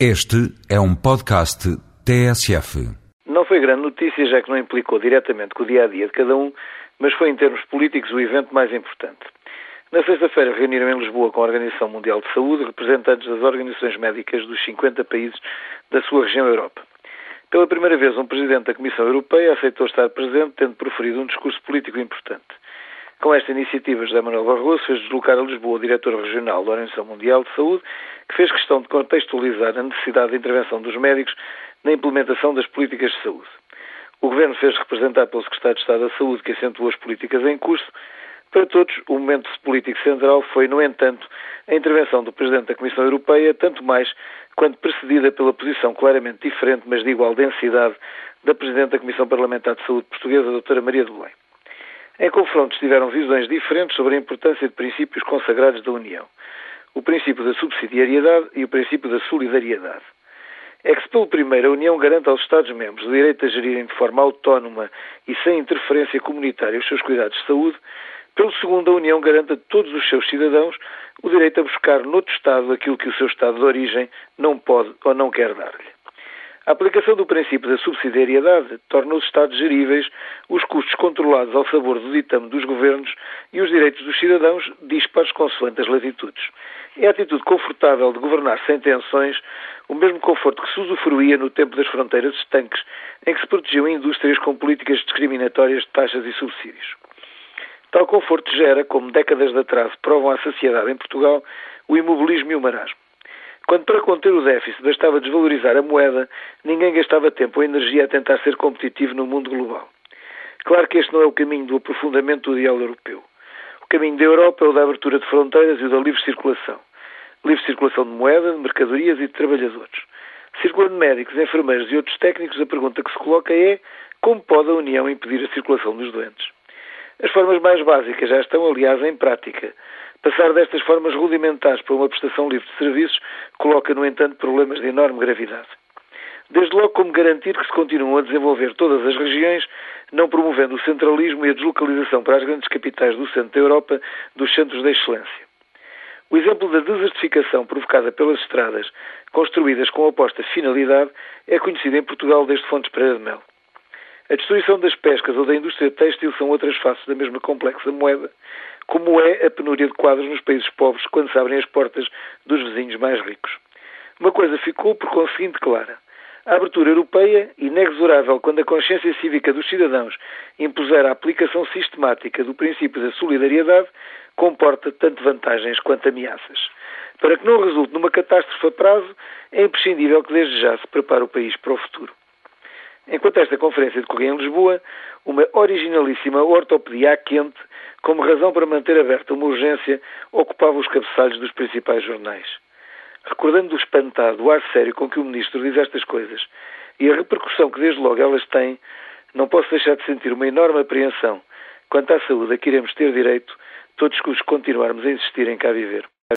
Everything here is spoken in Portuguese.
Este é um podcast TSF. Não foi grande notícia, já que não implicou diretamente com o dia a dia de cada um, mas foi em termos políticos o evento mais importante. Na sexta-feira reuniram em Lisboa com a Organização Mundial de Saúde representantes das organizações médicas dos 50 países da sua região Europa. Pela primeira vez, um presidente da Comissão Europeia aceitou estar presente, tendo proferido um discurso político importante. Com esta iniciativa, José Manuel Barroso fez deslocar a Lisboa o diretor regional da Organização Mundial de Saúde, que fez questão de contextualizar a necessidade de intervenção dos médicos na implementação das políticas de saúde. O Governo fez representar pelo Secretário de Estado da Saúde, que acentuou as políticas em curso. Para todos, o momento político central foi, no entanto, a intervenção do Presidente da Comissão Europeia, tanto mais quanto precedida pela posição claramente diferente, mas de igual densidade, da Presidente da Comissão Parlamentar de Saúde Portuguesa, Doutora Maria de Belém. Em confrontos tiveram visões diferentes sobre a importância de princípios consagrados da União o princípio da subsidiariedade e o princípio da solidariedade. É que se pelo primeiro a União garante aos Estados-membros o direito a gerirem de forma autónoma e sem interferência comunitária os seus cuidados de saúde, pelo segundo a União garante a todos os seus cidadãos o direito a buscar noutro Estado aquilo que o seu Estado de origem não pode ou não quer dar-lhe. A aplicação do princípio da subsidiariedade torna os Estados geríveis, os custos controlados ao sabor do ditame dos governos e os direitos dos cidadãos disparos consoante as latitudes. É a atitude confortável de governar sem tensões, o mesmo conforto que se usufruía no tempo das fronteiras estanques, em que se protegiam indústrias com políticas discriminatórias de taxas e subsídios. Tal conforto gera, como décadas de atraso provam à saciedade em Portugal, o imobilismo e o marasmo. Quando para conter o déficit bastava desvalorizar a moeda, ninguém gastava tempo ou energia a tentar ser competitivo no mundo global. Claro que este não é o caminho do aprofundamento do ideal europeu. O caminho da Europa é o da abertura de fronteiras e o da livre circulação. Livre circulação de moeda, de mercadorias e de trabalhadores. Circulando médicos, enfermeiros e outros técnicos, a pergunta que se coloca é como pode a União impedir a circulação dos doentes? As formas mais básicas já estão, aliás, em prática. Passar destas formas rudimentares para uma prestação livre de serviços coloca, no entanto, problemas de enorme gravidade. Desde logo, como garantir que se continuam a desenvolver todas as regiões, não promovendo o centralismo e a deslocalização para as grandes capitais do centro da Europa dos centros de excelência. O exemplo da desertificação provocada pelas estradas, construídas com oposta finalidade, é conhecido em Portugal desde Fontes Pereira de Mel. A destruição das pescas ou da indústria têxtil são outras faces da mesma complexa moeda, como é a penúria de quadros nos países pobres quando se abrem as portas dos vizinhos mais ricos. Uma coisa ficou por conseguinte clara. A abertura europeia, inexorável quando a consciência cívica dos cidadãos impuser a aplicação sistemática do princípio da solidariedade, comporta tanto vantagens quanto ameaças. Para que não resulte numa catástrofe a prazo, é imprescindível que desde já se prepare o país para o futuro. Enquanto esta conferência decorria em Lisboa, uma originalíssima ortopedia quente, como razão para manter aberta uma urgência, ocupava os cabeçalhos dos principais jornais. Recordando o espantado, o ar sério com que o Ministro diz estas coisas e a repercussão que desde logo elas têm, não posso deixar de sentir uma enorme apreensão quanto à saúde a que iremos ter direito todos que os continuarmos a insistir em cá viver.